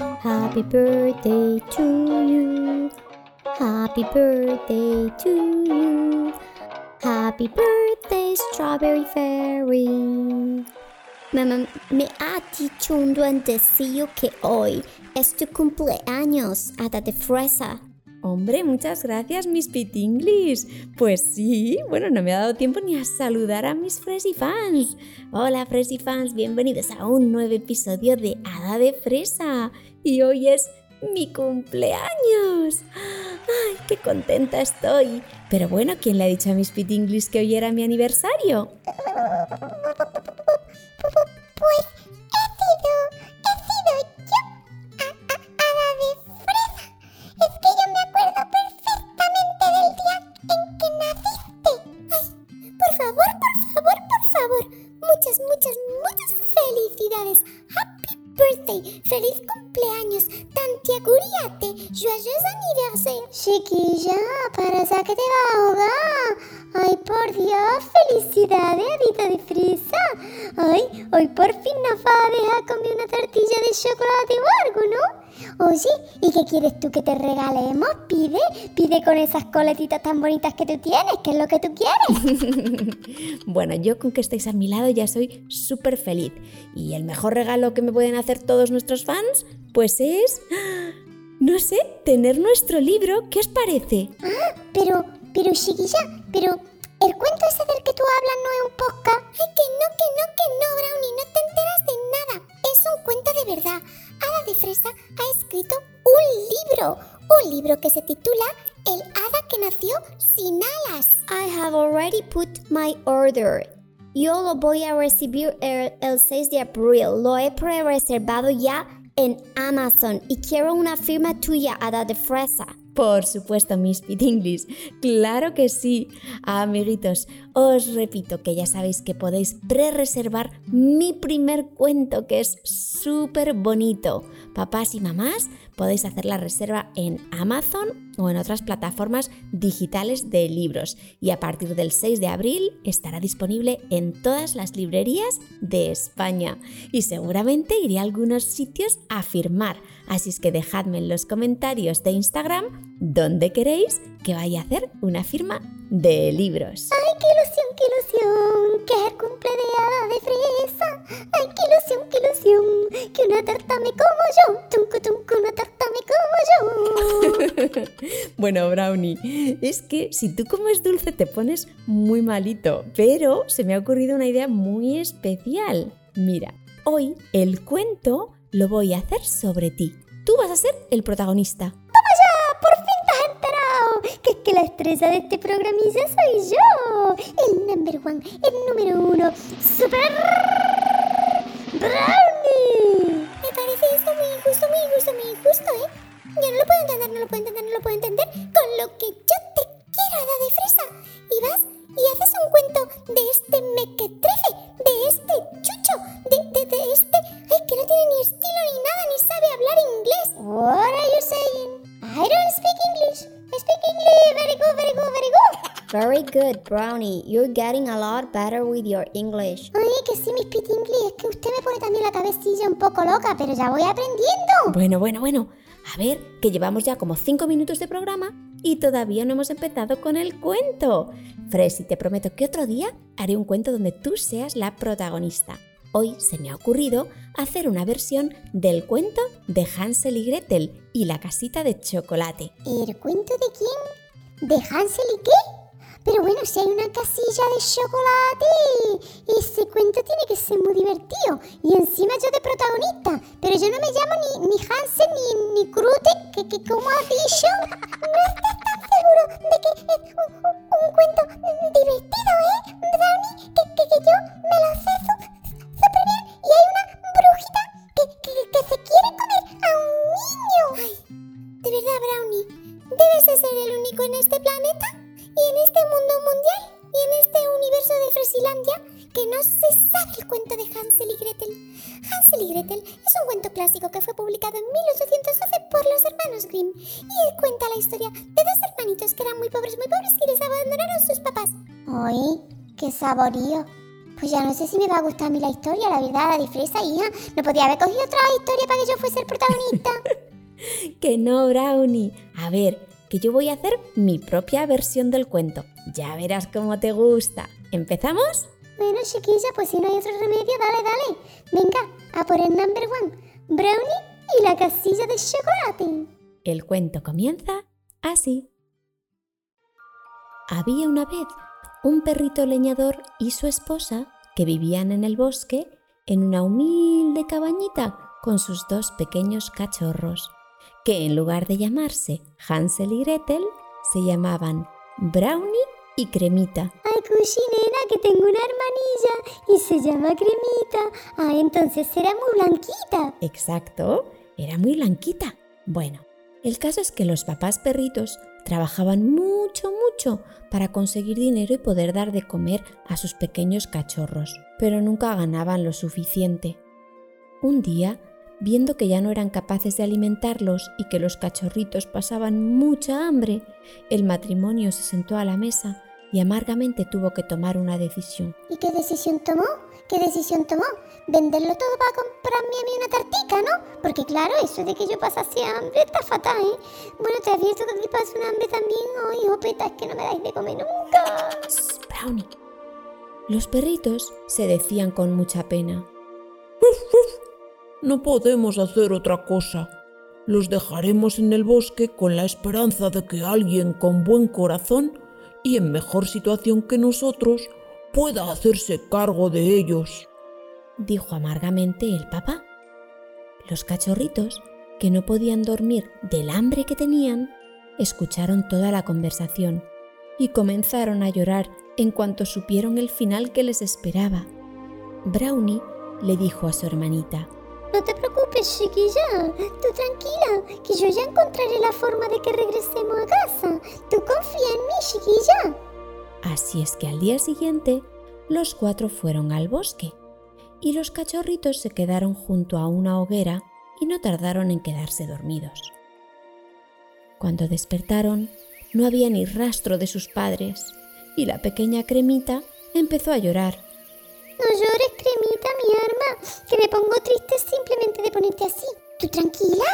Happy birthday to you. Happy birthday to you. Happy birthday, Strawberry Fairy. Mamá me ha dicho un duendecillo que hoy es tu cumpleaños, hada de fresa. Hombre, muchas gracias, mis pitinglis. Pues sí, bueno, no me ha dado tiempo ni a saludar a mis Fresi fans. Hola, Fresi fans, bienvenidos a un nuevo episodio de Hada de Fresa. Y hoy es mi cumpleaños. ¡Ay, qué contenta estoy! Pero bueno, ¿quién le ha dicho a mis pitinglis que hoy era mi aniversario? Favor, por favor, por favor. Muchas, muchas, muchas felicidades. Happy birthday. Feliz cumpleaños. Tantiaguriate. Joyeux anniversaire. Chiquilla, parece que te va a ahogar. Ay, por Dios, felicidades, Adita de fresa. Ay, hoy por fin nos va a dejar comer una tortilla de chocolate o algo, ¿no? Oye, ¿y qué quieres tú que te regalemos? Pide, pide con esas coletitas tan bonitas que tú tienes, que es lo que tú quieres. bueno, yo con que estéis a mi lado ya soy súper feliz. Y el mejor regalo que me pueden hacer todos nuestros fans, pues es... No sé, tener nuestro libro, ¿qué os parece? Ah, pero, pero chiquilla, pero el cuento ese del que tú hablas no es un podcast. Ay, que no, que no, que no, Brownie, no te enteras de nada. Es un cuento de verdad. Hada de Fresa ha escrito un libro, un libro que se titula El hada que nació sin alas. I have already put my order. Yo lo voy a recibir el, el 6 de abril. Lo he pre-reservado ya en Amazon y quiero una firma tuya, Hada de Fresa. Por supuesto, mis pitinglis. Claro que sí. Amiguitos, os repito que ya sabéis que podéis pre-reservar mi primer cuento que es súper bonito. Papás y mamás, podéis hacer la reserva en Amazon o en otras plataformas digitales de libros. Y a partir del 6 de abril estará disponible en todas las librerías de España. Y seguramente iré a algunos sitios a firmar. Así es que dejadme en los comentarios de Instagram dónde queréis que vaya a hacer una firma de libros. ¡Ay, qué ilusión, qué ilusión! ¡Que es el cumple de hada de fresa! ¡Ay, qué ilusión, qué ilusión! ¡Que una tarta me como yo! ¡Tuncu, tuncu, una tarta me como yo! bueno, Brownie, es que si tú comes dulce te pones muy malito, pero se me ha ocurrido una idea muy especial. Mira, hoy el cuento lo voy a hacer sobre ti. Tú vas a ser el protagonista. Que la estrella de este programilla soy yo. El number one, el número uno. ¡Super Brownie! Me parece esto muy injusto, muy injusto, muy injusto, ¿eh? Yo no lo puedo entender, no lo puedo entender, no lo puedo entender. Con lo que Brownie. You're getting a lot better with your English. Ay, que sí, mis pitinglis. Es que usted me pone también la cabecilla un poco loca, pero ya voy aprendiendo. Bueno, bueno, bueno. A ver, que llevamos ya como 5 minutos de programa y todavía no hemos empezado con el cuento. Fresi, te prometo que otro día haré un cuento donde tú seas la protagonista. Hoy se me ha ocurrido hacer una versión del cuento de Hansel y Gretel y la casita de chocolate. ¿El cuento de quién? ¿De Hansel y qué? Pero bueno, si hay una casilla de chocolate, ese cuento tiene que ser muy divertido. Y encima yo de protagonista. Pero yo no me llamo ni, ni Hansel ni, ni Krute, que, que como has dicho, no estás tan seguro de que es un, un- un cuento divertido, ¿eh, Brownie? Que, que, que yo me lo sé súper bien. Y hay una brujita que, que, que se quiere comer a un niño. Ay, de verdad, Brownie, debes de ser el único en este planeta y en este no se sabe el cuento de Hansel y Gretel. Hansel y Gretel es un cuento clásico que fue publicado en 1812 por los hermanos Grimm y él cuenta la historia de dos hermanitos que eran muy pobres, muy pobres y les abandonaron sus papás. ¡Ay, qué saborío! Pues ya no sé si me va a gustar a mí la historia, la verdad, la disfresa, hija. No podía haber cogido otra historia para que yo fuese el protagonista. que no, Brownie. A ver, que yo voy a hacer mi propia versión del cuento. Ya verás cómo te gusta. ¿Empezamos? Bueno, chiquilla, pues si no hay otro remedio, dale, dale. Venga, a por el number one. Brownie y la casilla de chocolate. El cuento comienza así. Había una vez un perrito leñador y su esposa que vivían en el bosque en una humilde cabañita con sus dos pequeños cachorros, que en lugar de llamarse Hansel y Gretel, se llamaban Brownie y Cremita. Ay, cuchinera, que tengo una hermanilla y se llama Cremita. Ah, entonces será muy blanquita. Exacto, era muy blanquita. Bueno, el caso es que los papás perritos trabajaban mucho, mucho para conseguir dinero y poder dar de comer a sus pequeños cachorros, pero nunca ganaban lo suficiente. Un día, viendo que ya no eran capaces de alimentarlos y que los cachorritos pasaban mucha hambre, el matrimonio se sentó a la mesa y amargamente tuvo que tomar una decisión. ¿Y qué decisión tomó? ¿Qué decisión tomó? Venderlo todo para comprarme a mí una tartica, ¿no? Porque claro, eso de que yo pasase hambre está fatal, ¿eh? Bueno, te advierto que aquí paso un hambre también, oh, hijo peta, es que no me dais de comer nunca. Brownie. Los perritos se decían con mucha pena. No podemos hacer otra cosa. Los dejaremos en el bosque con la esperanza de que alguien con buen corazón y en mejor situación que nosotros pueda hacerse cargo de ellos, dijo amargamente el papá. Los cachorritos, que no podían dormir del hambre que tenían, escucharon toda la conversación y comenzaron a llorar en cuanto supieron el final que les esperaba. Brownie le dijo a su hermanita, no te preocupes, chiquilla. Tú tranquila, que yo ya encontraré la forma de que regresemos a casa. Tú confía en mí, chiquilla. Así es que al día siguiente, los cuatro fueron al bosque y los cachorritos se quedaron junto a una hoguera y no tardaron en quedarse dormidos. Cuando despertaron, no había ni rastro de sus padres y la pequeña cremita empezó a llorar mi arma, que me pongo triste simplemente de ponerte así. Tú tranquila,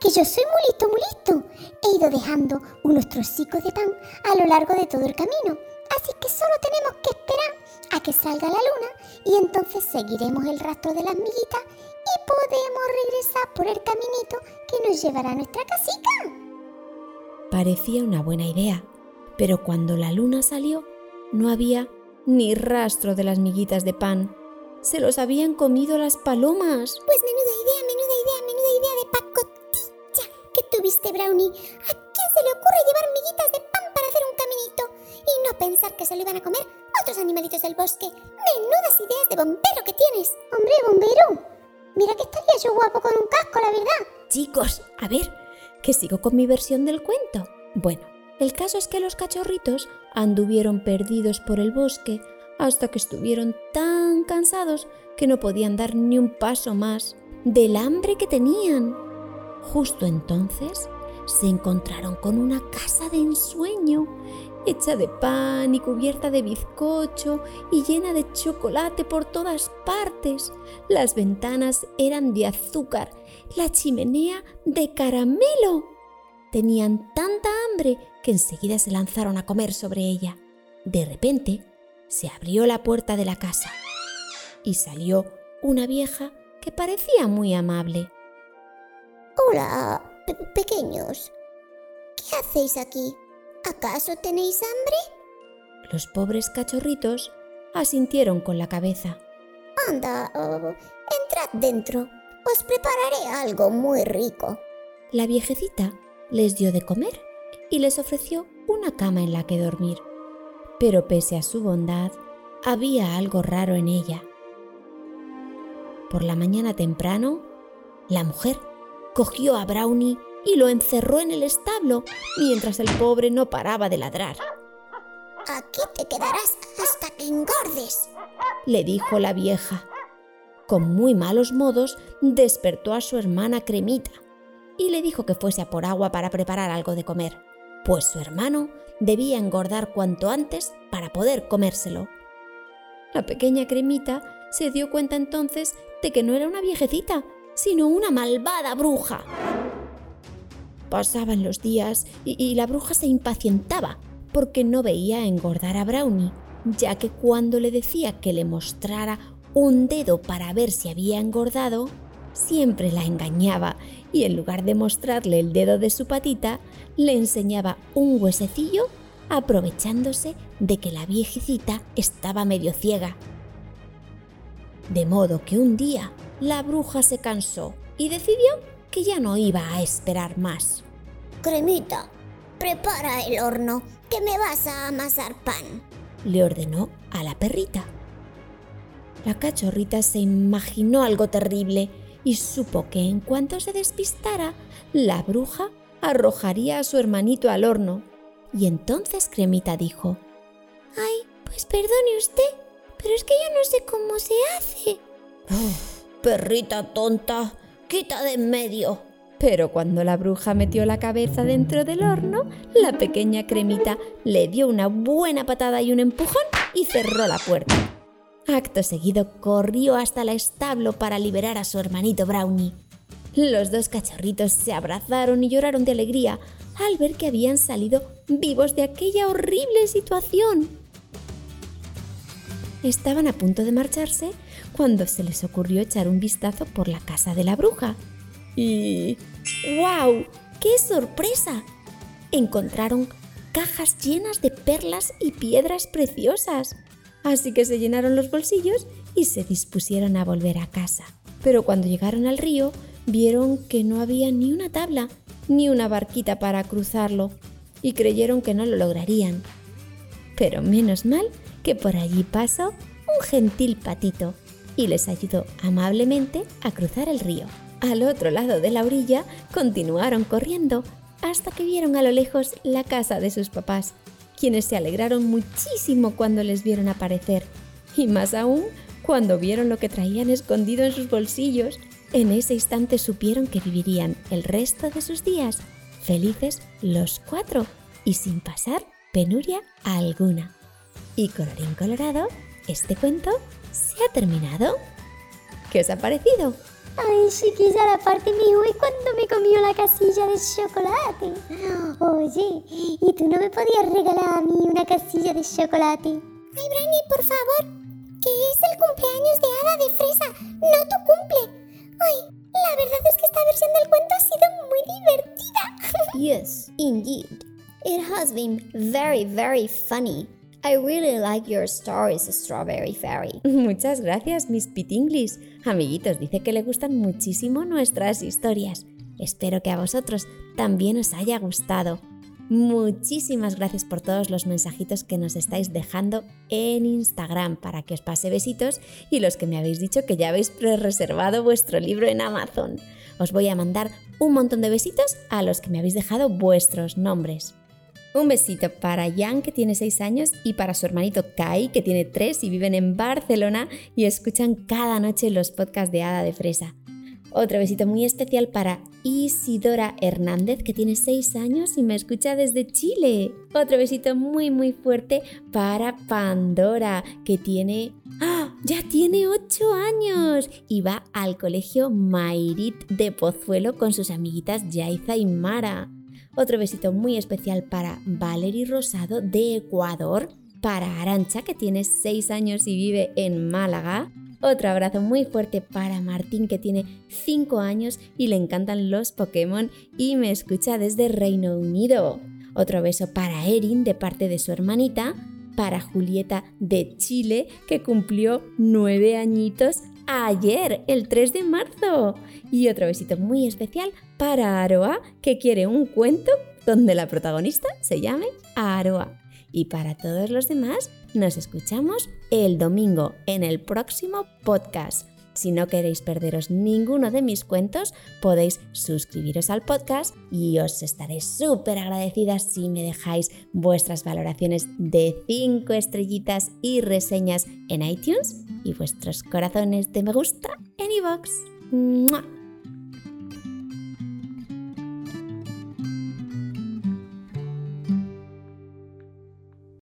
que yo soy muy listo, muy listo. He ido dejando unos trocicos de pan a lo largo de todo el camino. Así que solo tenemos que esperar a que salga la luna y entonces seguiremos el rastro de las miguitas y podemos regresar por el caminito que nos llevará a nuestra casica. Parecía una buena idea, pero cuando la luna salió no había ni rastro de las miguitas de pan. Se los habían comido las palomas. Pues menuda idea, menuda idea, menuda idea de pacotilla que tuviste, Brownie. ¿A quién se le ocurre llevar miguitas de pan para hacer un caminito? Y no pensar que se lo iban a comer otros animalitos del bosque. Menudas ideas de bombero que tienes. Hombre, bombero. Mira que estaría yo guapo con un casco, la verdad. Chicos, a ver, que sigo con mi versión del cuento. Bueno, el caso es que los cachorritos anduvieron perdidos por el bosque hasta que estuvieron tan cansados que no podían dar ni un paso más del hambre que tenían. Justo entonces se encontraron con una casa de ensueño, hecha de pan y cubierta de bizcocho y llena de chocolate por todas partes. Las ventanas eran de azúcar, la chimenea de caramelo. Tenían tanta hambre que enseguida se lanzaron a comer sobre ella. De repente, se abrió la puerta de la casa y salió una vieja que parecía muy amable. Hola, pequeños. ¿Qué hacéis aquí? ¿Acaso tenéis hambre? Los pobres cachorritos asintieron con la cabeza. Anda, oh, entrad dentro. Os prepararé algo muy rico. La viejecita les dio de comer y les ofreció una cama en la que dormir. Pero pese a su bondad, había algo raro en ella. Por la mañana temprano, la mujer cogió a Brownie y lo encerró en el establo mientras el pobre no paraba de ladrar. Aquí te quedarás hasta que engordes, le dijo la vieja. Con muy malos modos despertó a su hermana Cremita y le dijo que fuese a por agua para preparar algo de comer pues su hermano debía engordar cuanto antes para poder comérselo. La pequeña cremita se dio cuenta entonces de que no era una viejecita, sino una malvada bruja. Pasaban los días y, la bruja se impacientaba porque no veía engordar a Brownie, ya que cuando le decía que le mostrara un dedo para ver si había engordado, siempre la engañaba y en lugar de mostrarle el dedo de su patita, le enseñaba un huesecillo aprovechándose de que la viejecita estaba medio ciega. De modo que un día la bruja se cansó y decidió que ya no iba a esperar más. Cremita, prepara el horno, que me vas a amasar pan, le ordenó a la perrita. La cachorrita se imaginó algo terrible y supo que en cuanto se despistara, la bruja arrojaría a su hermanito al horno. Y entonces Cremita dijo, Ay, pues perdone usted, pero es que yo no sé cómo se hace. perrita tonta, quita de en medio. Pero cuando la bruja metió la cabeza dentro del horno, la pequeña cremita le dio una buena patada y un empujón y cerró la puerta. Acto seguido corrió hasta el establo para liberar a su hermanito Brownie. Los dos cachorritos se abrazaron y lloraron de alegría al ver que habían salido vivos de aquella horrible situación. Estaban a punto de marcharse cuando se les ocurrió echar un vistazo por la casa de la bruja. Y... ¡Wow! ¡Qué sorpresa! Encontraron cajas llenas de perlas y piedras preciosas. Así que se llenaron los bolsillos y se dispusieron a volver a casa. Pero cuando llegaron al río, vieron que no había ni una tabla, ni una barquita para cruzarlo, y creyeron que no lo lograrían. Pero menos mal que por allí pasó un gentil patito y les ayudó amablemente a cruzar el río. Al otro lado de la orilla continuaron corriendo hasta que vieron a lo lejos la casa de sus papás, quienes se alegraron muchísimo cuando les vieron aparecer, y más aún cuando vieron lo que traían escondido en sus bolsillos. En ese instante supieron que vivirían el resto de sus días felices los cuatro y sin pasar penuria alguna. Y colorín colorado, este cuento se ha terminado. ¿Qué os ha parecido? Ay, chiquilla, la parte mejor es cuando me comió la casilla de chocolate. Oye, ¿y tú no me podías regalar a mí una casilla de chocolate? Ay, Brani, por favor, que es el cumpleaños de Hada de Fresa, no tu cumple. Ay, la verdad es que esta versión del cuento ha sido muy divertida. yes, indeed. It has been very, very funny. I really like your stories, Strawberry Fairy. Muchas gracias, Miss Pitinglis. Amiguitos, dice que le gustan muchísimo nuestras historias. Espero que a vosotros también os haya gustado. Muchísimas gracias por todos los mensajitos que nos estáis dejando en Instagram para que os pase besitos y los que me habéis dicho que ya habéis pre-reservado vuestro libro en Amazon. Os voy a mandar un montón de besitos a los que me habéis dejado vuestros nombres. Un besito para Jan, que tiene 6 años, y para su hermanito Kai, que tiene 3 y viven en Barcelona y escuchan cada noche los podcasts de Hada de Fresa. Otro besito muy especial para Isidora Hernández, que tiene 6 años y me escucha desde Chile. Otro besito muy muy fuerte para Pandora, que tiene... ¡Ah! Ya tiene 8 años y va al colegio Mairit de Pozuelo con sus amiguitas Yaiza y Mara. Otro besito muy especial para Valerie Rosado de Ecuador, para Arancha que tiene 6 años y vive en Málaga. Otro abrazo muy fuerte para Martín que tiene 5 años y le encantan los Pokémon y me escucha desde Reino Unido. Otro beso para Erin de parte de su hermanita, para Julieta de Chile que cumplió 9 añitos ayer, el 3 de marzo. Y otro besito muy especial para Aroa, que quiere un cuento donde la protagonista se llame Aroa. Y para todos los demás, nos escuchamos el domingo en el próximo podcast. Si no queréis perderos ninguno de mis cuentos, podéis suscribiros al podcast y os estaré súper agradecida si me dejáis vuestras valoraciones de 5 estrellitas y reseñas en iTunes y vuestros corazones de me gusta en iVoox.